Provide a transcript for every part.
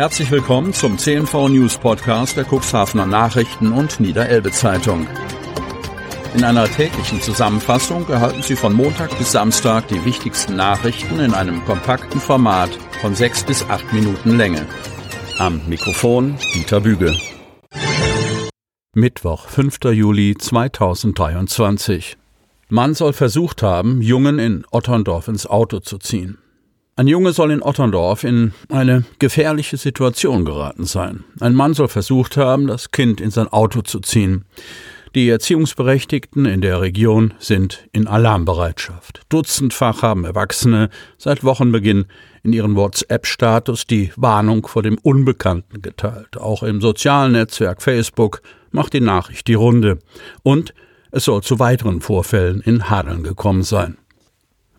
Herzlich willkommen zum CNV News Podcast der Cuxhavener Nachrichten und Niederelbe Zeitung. In einer täglichen Zusammenfassung erhalten Sie von Montag bis Samstag die wichtigsten Nachrichten in einem kompakten Format von sechs bis acht Minuten Länge. Am Mikrofon Dieter Büge. Mittwoch, 5. Juli 2023. Mann soll versucht haben, Jungen in Otterndorf ins Auto zu ziehen. Ein Junge soll in Otterndorf in eine gefährliche Situation geraten sein. Ein Mann soll versucht haben, das Kind in sein Auto zu ziehen. Die Erziehungsberechtigten in der Region sind in Alarmbereitschaft. Dutzendfach haben Erwachsene seit Wochenbeginn in ihren WhatsApp-Status die Warnung vor dem Unbekannten geteilt. Auch im sozialen Netzwerk Facebook macht die Nachricht die Runde. Und es soll zu weiteren Vorfällen in Hadeln gekommen sein.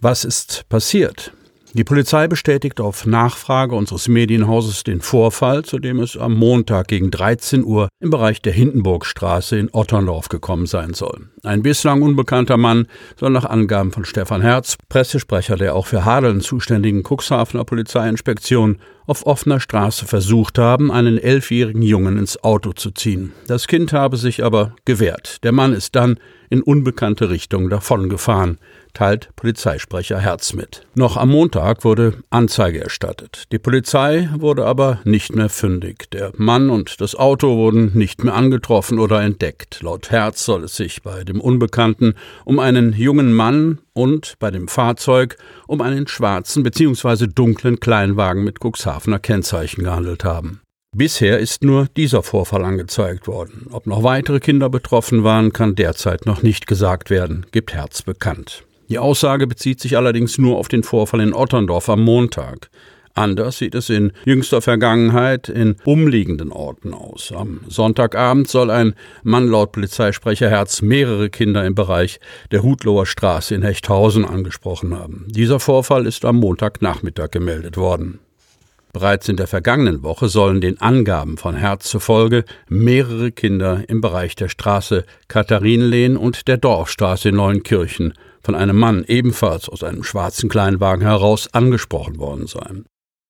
Was ist passiert? Die Polizei bestätigt auf Nachfrage unseres Medienhauses den Vorfall, zu dem es am Montag gegen 13 Uhr im Bereich der Hindenburgstraße in Otterndorf gekommen sein soll. Ein bislang unbekannter Mann soll nach Angaben von Stefan Herz, Pressesprecher der auch für Hadeln zuständigen Cuxhavener Polizeiinspektion, auf offener Straße versucht haben, einen elfjährigen Jungen ins Auto zu ziehen. Das Kind habe sich aber gewehrt. Der Mann ist dann in unbekannte Richtung davongefahren teilt Polizeisprecher Herz mit. Noch am Montag wurde Anzeige erstattet. Die Polizei wurde aber nicht mehr fündig. Der Mann und das Auto wurden nicht mehr angetroffen oder entdeckt. Laut Herz soll es sich bei dem Unbekannten um einen jungen Mann und bei dem Fahrzeug um einen schwarzen bzw. dunklen Kleinwagen mit Cuxhavener Kennzeichen gehandelt haben. Bisher ist nur dieser Vorfall angezeigt worden. Ob noch weitere Kinder betroffen waren, kann derzeit noch nicht gesagt werden, gibt Herz bekannt. Die Aussage bezieht sich allerdings nur auf den Vorfall in Otterndorf am Montag. Anders sieht es in jüngster Vergangenheit in umliegenden Orten aus. Am Sonntagabend soll ein Mann laut Polizeisprecher Herz mehrere Kinder im Bereich der Hutloher Straße in Hechthausen angesprochen haben. Dieser Vorfall ist am Montagnachmittag gemeldet worden. Bereits in der vergangenen Woche sollen den Angaben von Herz zufolge mehrere Kinder im Bereich der Straße Katharinenlehn und der Dorfstraße in Neuenkirchen von einem Mann ebenfalls aus einem schwarzen Kleinwagen heraus angesprochen worden sein.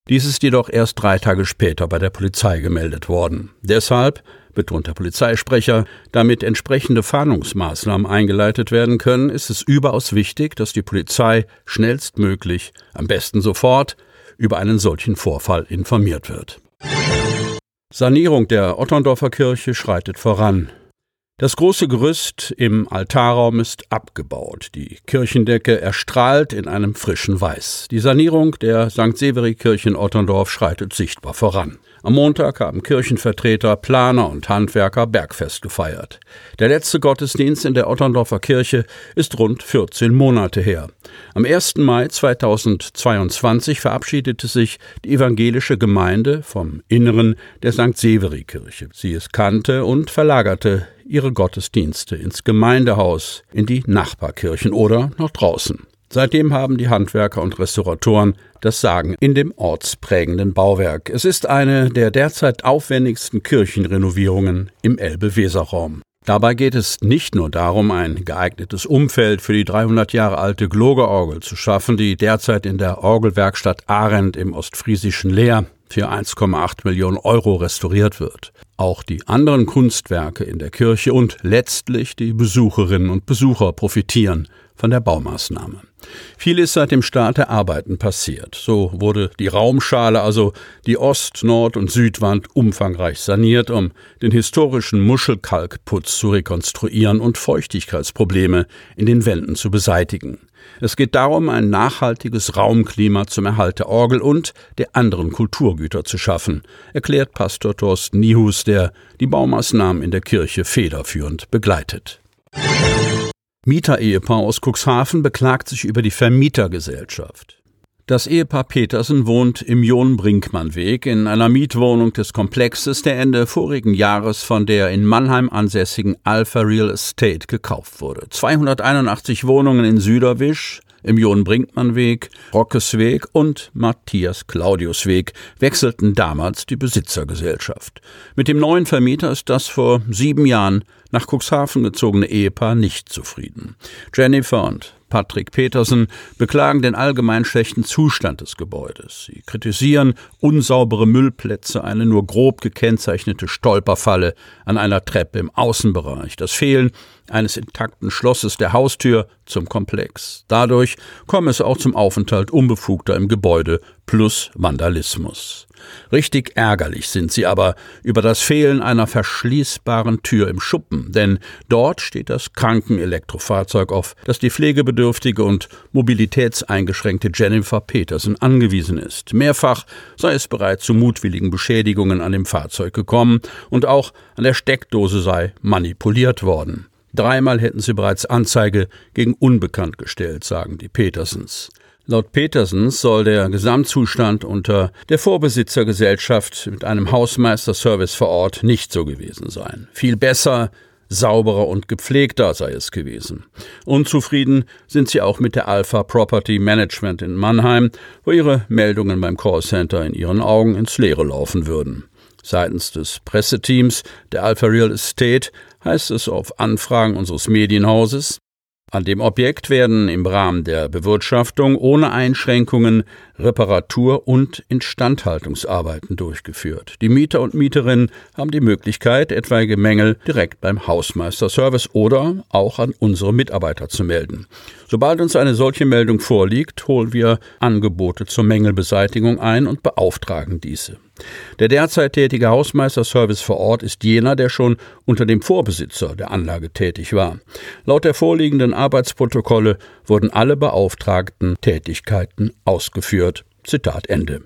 Dies ist jedoch erst drei Tage später bei der Polizei gemeldet worden. Deshalb, betont der Polizeisprecher, damit entsprechende Fahndungsmaßnahmen eingeleitet werden können, ist es überaus wichtig, dass die Polizei schnellstmöglich, am besten sofort, über einen solchen Vorfall informiert wird. Sanierung der Otterndorfer Kirche schreitet voran. Das große Gerüst im Altarraum ist abgebaut. Die Kirchendecke erstrahlt in einem frischen Weiß. Die Sanierung der St. Severi-Kirche in Otterndorf schreitet sichtbar voran. Am Montag haben Kirchenvertreter, Planer und Handwerker Bergfest gefeiert. Der letzte Gottesdienst in der Otterndorfer Kirche ist rund 14 Monate her. Am 1. Mai 2022 verabschiedete sich die evangelische Gemeinde vom Inneren der St. Severi-Kirche. Sie es kannte und verlagerte ihre Gottesdienste ins Gemeindehaus, in die Nachbarkirchen oder nach draußen. Seitdem haben die Handwerker und Restauratoren das Sagen in dem ortsprägenden Bauwerk. Es ist eine der derzeit aufwendigsten Kirchenrenovierungen im Elbe-Weser-Raum. Dabei geht es nicht nur darum, ein geeignetes Umfeld für die 300 Jahre alte Glogerorgel zu schaffen, die derzeit in der Orgelwerkstatt Arendt im ostfriesischen Leer für 1,8 Millionen Euro restauriert wird. Auch die anderen Kunstwerke in der Kirche und letztlich die Besucherinnen und Besucher profitieren von der Baumaßnahme. Viel ist seit dem Start der Arbeiten passiert. So wurde die Raumschale, also die Ost-, Nord- und Südwand, umfangreich saniert, um den historischen Muschelkalkputz zu rekonstruieren und Feuchtigkeitsprobleme in den Wänden zu beseitigen. Es geht darum, ein nachhaltiges Raumklima zum Erhalt der Orgel und der anderen Kulturgüter zu schaffen, erklärt Pastor Thorsten Nihus, der die Baumaßnahmen in der Kirche federführend begleitet. Mieterehepaar aus Cuxhaven beklagt sich über die Vermietergesellschaft. Das Ehepaar Petersen wohnt im John-Brinkmann-Weg in einer Mietwohnung des Komplexes, der Ende vorigen Jahres von der in Mannheim ansässigen Alpha Real Estate gekauft wurde. 281 Wohnungen in Süderwisch, im John-Brinkmann-Weg, Rockesweg und Matthias-Claudius-Weg wechselten damals die Besitzergesellschaft. Mit dem neuen Vermieter ist das vor sieben Jahren nach Cuxhaven gezogene Ehepaar nicht zufrieden. Jennifer und Patrick Petersen beklagen den allgemein schlechten Zustand des Gebäudes. Sie kritisieren unsaubere Müllplätze, eine nur grob gekennzeichnete Stolperfalle an einer Treppe im Außenbereich, das Fehlen eines intakten Schlosses der Haustür zum Komplex. Dadurch komme es auch zum Aufenthalt Unbefugter im Gebäude plus Vandalismus. Richtig ärgerlich sind sie aber über das Fehlen einer verschließbaren Tür im Schuppen, denn dort steht das Krankenelektrofahrzeug auf, das die pflegebedürftige und mobilitätseingeschränkte Jennifer Peterson angewiesen ist. Mehrfach sei es bereits zu mutwilligen Beschädigungen an dem Fahrzeug gekommen und auch an der Steckdose sei manipuliert worden. Dreimal hätten sie bereits Anzeige gegen Unbekannt gestellt, sagen die Petersens. Laut Petersens soll der Gesamtzustand unter der Vorbesitzergesellschaft mit einem Hausmeisterservice vor Ort nicht so gewesen sein. Viel besser, sauberer und gepflegter sei es gewesen. Unzufrieden sind sie auch mit der Alpha Property Management in Mannheim, wo ihre Meldungen beim Callcenter in ihren Augen ins Leere laufen würden. Seitens des Presseteams der Alpha Real Estate heißt es auf Anfragen unseres Medienhauses, an dem Objekt werden im Rahmen der Bewirtschaftung ohne Einschränkungen Reparatur- und Instandhaltungsarbeiten durchgeführt. Die Mieter und Mieterinnen haben die Möglichkeit, etwaige Mängel direkt beim Hausmeisterservice oder auch an unsere Mitarbeiter zu melden. Sobald uns eine solche Meldung vorliegt, holen wir Angebote zur Mängelbeseitigung ein und beauftragen diese. Der derzeit tätige Hausmeisterservice vor Ort ist jener, der schon unter dem Vorbesitzer der Anlage tätig war. Laut der vorliegenden Arbeitsprotokolle wurden alle beauftragten Tätigkeiten ausgeführt. Zitat Ende.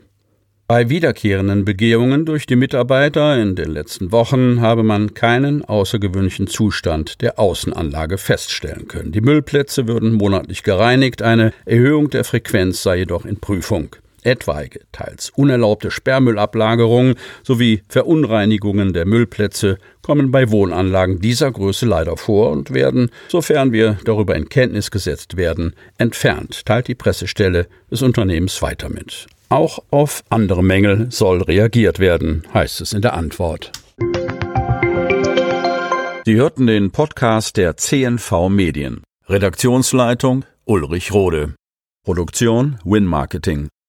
Bei wiederkehrenden Begehungen durch die Mitarbeiter in den letzten Wochen habe man keinen außergewöhnlichen Zustand der Außenanlage feststellen können. Die Müllplätze würden monatlich gereinigt, eine Erhöhung der Frequenz sei jedoch in Prüfung etwaige, teils unerlaubte Sperrmüllablagerungen sowie Verunreinigungen der Müllplätze kommen bei Wohnanlagen dieser Größe leider vor und werden, sofern wir darüber in Kenntnis gesetzt werden, entfernt, teilt die Pressestelle des Unternehmens weiter mit. Auch auf andere Mängel soll reagiert werden, heißt es in der Antwort. Sie hörten den Podcast der CNV Medien. Redaktionsleitung Ulrich Rode. Produktion Win Marketing.